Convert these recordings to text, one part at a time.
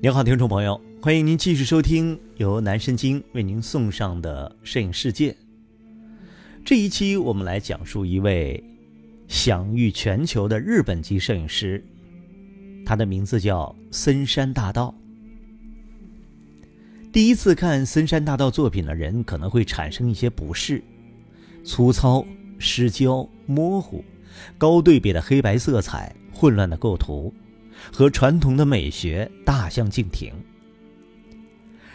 您好，听众朋友，欢迎您继续收听由南神经为您送上的《摄影世界》。这一期我们来讲述一位享誉全球的日本籍摄影师，他的名字叫森山大道。第一次看森山大道作品的人可能会产生一些不适：粗糙、失焦、模糊、高对比的黑白色彩、混乱的构图。和传统的美学大相径庭。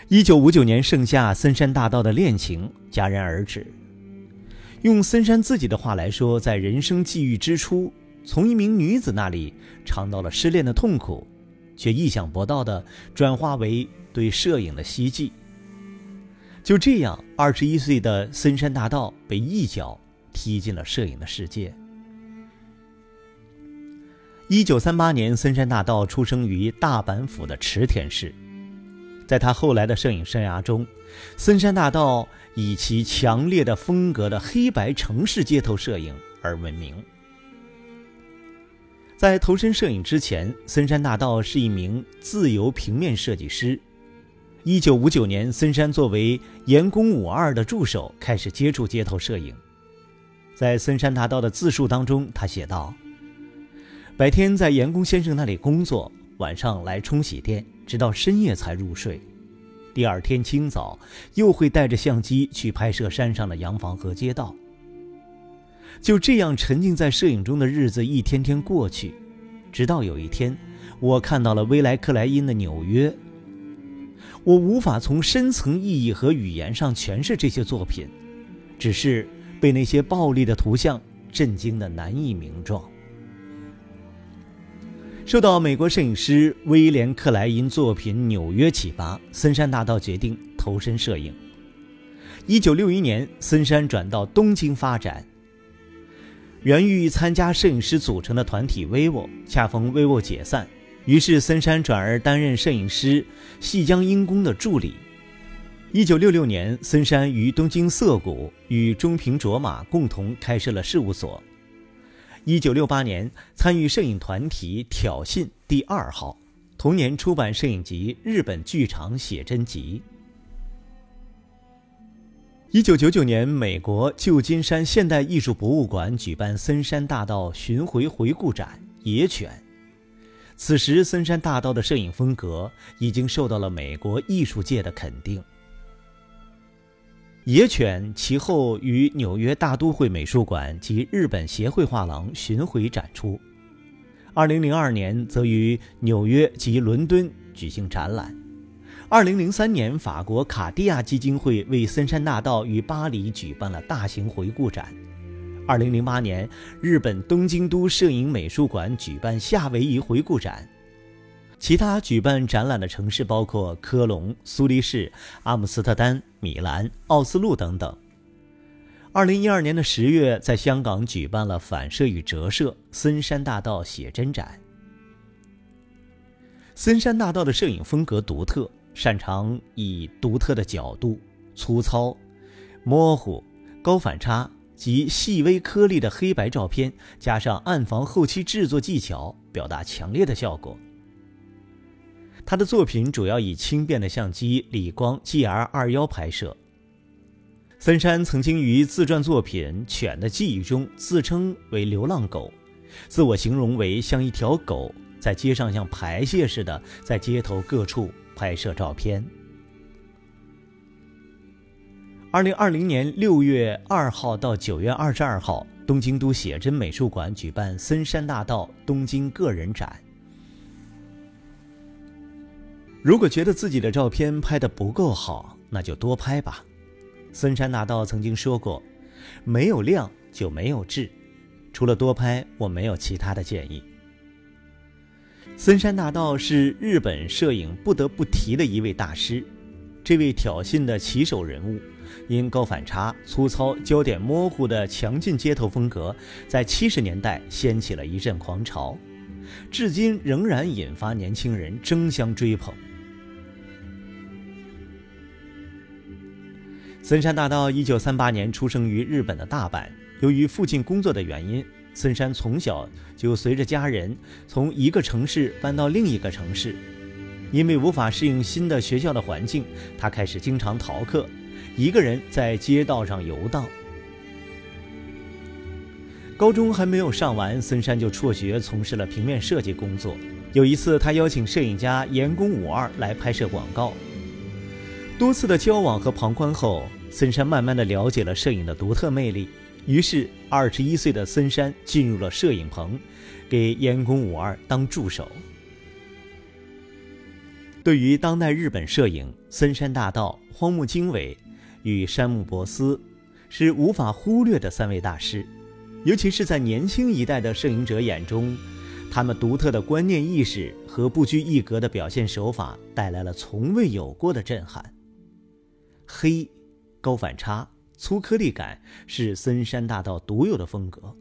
一九五九年盛夏，森山大道的恋情戛然而止。用森山自己的话来说，在人生际遇之初，从一名女子那里尝到了失恋的痛苦，却意想不到的转化为对摄影的希冀。就这样，二十一岁的森山大道被一脚踢进了摄影的世界。一九三八年，森山大道出生于大阪府的池田市。在他后来的摄影生涯中，森山大道以其强烈的风格的黑白城市街头摄影而闻名。在投身摄影之前，森山大道是一名自由平面设计师。一九五九年，森山作为岩宫五二的助手开始接触街头摄影。在森山大道的自述当中，他写道。白天在严工先生那里工作，晚上来冲洗店，直到深夜才入睡。第二天清早又会带着相机去拍摄山上的洋房和街道。就这样沉浸在摄影中的日子一天天过去，直到有一天，我看到了威莱克莱因的《纽约》。我无法从深层意义和语言上诠释这些作品，只是被那些暴力的图像震惊的难以名状。受到美国摄影师威廉·克莱因作品《纽约》启发，森山大道决定投身摄影。一九六一年，森山转到东京发展。原欲参加摄影师组成的团体 vivo，恰逢 vivo 解散，于是森山转而担任摄影师细江英公的助理。一九六六年，森山于东京涩谷与中平卓马共同开设了事务所。一九六八年，参与摄影团体挑衅第二号。同年出版摄影集《日本剧场写真集》。一九九九年，美国旧金山现代艺术博物馆举办森山大道巡回回顾展《野犬》。此时，森山大道的摄影风格已经受到了美国艺术界的肯定。野犬其后于纽约大都会美术馆及日本协会画廊巡回展出。二零零二年则于纽约及伦敦举行展览。二零零三年，法国卡地亚基金会为森山大道于巴黎举办了大型回顾展。二零零八年，日本东京都摄影美术馆举办夏威夷回顾展。其他举办展览的城市包括科隆、苏黎世、阿姆斯特丹、米兰、奥斯陆等等。二零一二年的十月，在香港举办了“反射与折射”森山大道写真展。森山大道的摄影风格独特，擅长以独特的角度、粗糙、模糊、高反差及细微颗粒的黑白照片，加上暗房后期制作技巧，表达强烈的效果。他的作品主要以轻便的相机理光 GR 二幺拍摄。森山曾经于自传作品《犬的记忆》中自称为流浪狗，自我形容为像一条狗在街上像排泄似的在街头各处拍摄照片。二零二零年六月二号到九月二十二号，东京都写真美术馆举办森山大道东京个人展。如果觉得自己的照片拍得不够好，那就多拍吧。森山大道曾经说过：“没有量就没有质，除了多拍，我没有其他的建议。”森山大道是日本摄影不得不提的一位大师。这位挑衅的旗手人物，因高反差、粗糙、焦点模糊的强劲街头风格，在七十年代掀起了一阵狂潮，至今仍然引发年轻人争相追捧。森山大道一九三八年出生于日本的大阪。由于父亲工作的原因，森山从小就随着家人从一个城市搬到另一个城市。因为无法适应新的学校的环境，他开始经常逃课，一个人在街道上游荡。高中还没有上完，森山就辍学，从事了平面设计工作。有一次，他邀请摄影家岩宫武二来拍摄广告。多次的交往和旁观后，森山慢慢的了解了摄影的独特魅力。于是，二十一岁的森山进入了摄影棚，给岩宫武二当助手。对于当代日本摄影，森山大道、荒木经惟与山木博司是无法忽略的三位大师，尤其是在年轻一代的摄影者眼中，他们独特的观念意识和不拘一格的表现手法带来了从未有过的震撼。黑、高反差、粗颗粒感是森山大道独有的风格。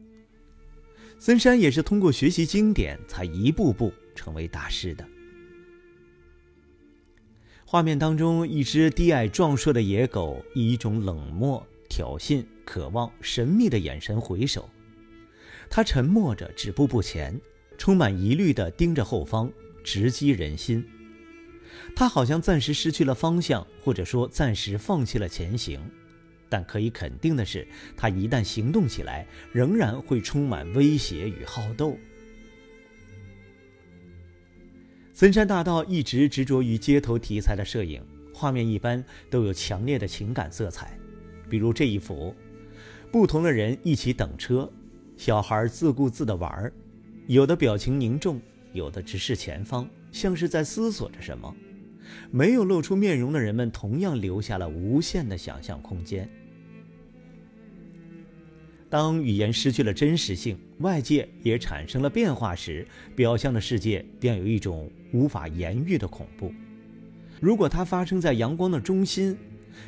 森山也是通过学习经典，才一步步成为大师的。画面当中，一只低矮壮硕的野狗以一种冷漠、挑衅、渴望、神秘的眼神回首。它沉默着，止步不前，充满疑虑地盯着后方，直击人心。他好像暂时失去了方向，或者说暂时放弃了前行。但可以肯定的是，他一旦行动起来，仍然会充满威胁与好斗。森山大道一直执着于街头题材的摄影，画面一般都有强烈的情感色彩。比如这一幅，不同的人一起等车，小孩自顾自的玩儿，有的表情凝重，有的直视前方，像是在思索着什么。没有露出面容的人们，同样留下了无限的想象空间。当语言失去了真实性，外界也产生了变化时，表象的世界便有一种无法言喻的恐怖。如果它发生在阳光的中心，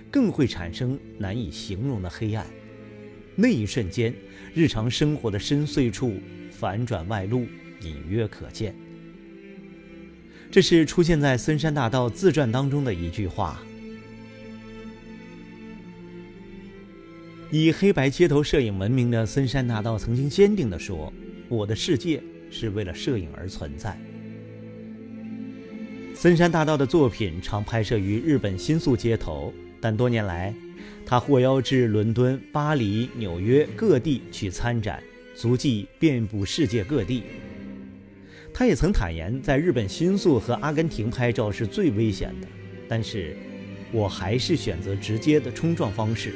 更会产生难以形容的黑暗。那一瞬间，日常生活的深邃处反转外露，隐约可见。这是出现在森山大道自传当中的一句话。以黑白街头摄影闻名的森山大道曾经坚定地说：“我的世界是为了摄影而存在。”森山大道的作品常拍摄于日本新宿街头，但多年来，他获邀至伦敦、巴黎、纽约各地去参展，足迹遍布世界各地。他也曾坦言，在日本新宿和阿根廷拍照是最危险的，但是，我还是选择直接的冲撞方式。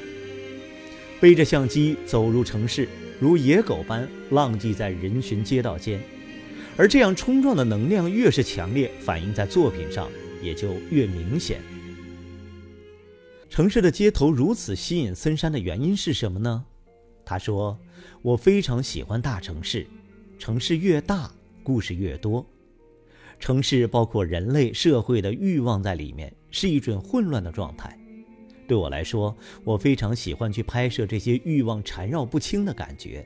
背着相机走入城市，如野狗般浪迹在人群街道间，而这样冲撞的能量越是强烈，反映在作品上也就越明显。城市的街头如此吸引森山的原因是什么呢？他说：“我非常喜欢大城市，城市越大，故事越多。城市包括人类社会的欲望在里面，是一种混乱的状态。”对我来说，我非常喜欢去拍摄这些欲望缠绕不清的感觉。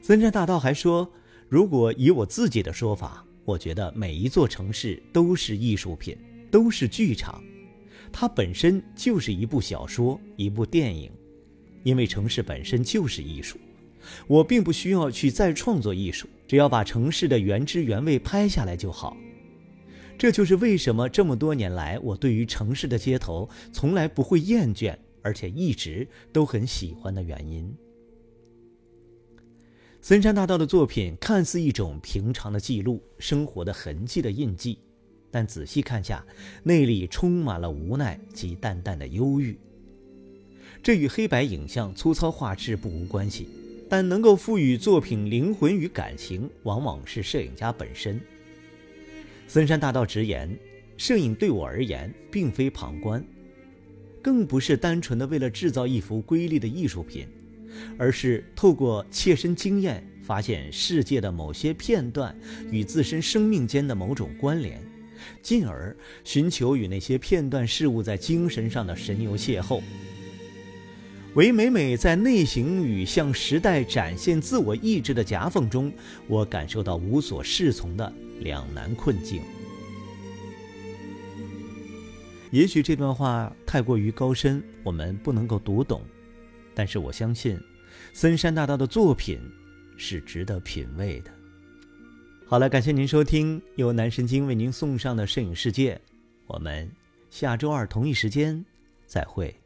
森山大道还说，如果以我自己的说法，我觉得每一座城市都是艺术品，都是剧场，它本身就是一部小说，一部电影，因为城市本身就是艺术。我并不需要去再创作艺术，只要把城市的原汁原味拍下来就好。这就是为什么这么多年来，我对于城市的街头从来不会厌倦，而且一直都很喜欢的原因。森山大道的作品看似一种平常的记录生活的痕迹的印记，但仔细看下，内里充满了无奈及淡淡的忧郁。这与黑白影像粗糙画质不无关系，但能够赋予作品灵魂与感情，往往是摄影家本身。森山大道直言：“摄影对我而言，并非旁观，更不是单纯的为了制造一幅瑰丽的艺术品，而是透过切身经验，发现世界的某些片段与自身生命间的某种关联，进而寻求与那些片段事物在精神上的神游邂逅。唯每每在内省与向时代展现自我意志的夹缝中，我感受到无所适从的。”两难困境。也许这段话太过于高深，我们不能够读懂。但是我相信，森山大道的作品是值得品味的。好了，感谢您收听由南神经为您送上的摄影世界，我们下周二同一时间再会。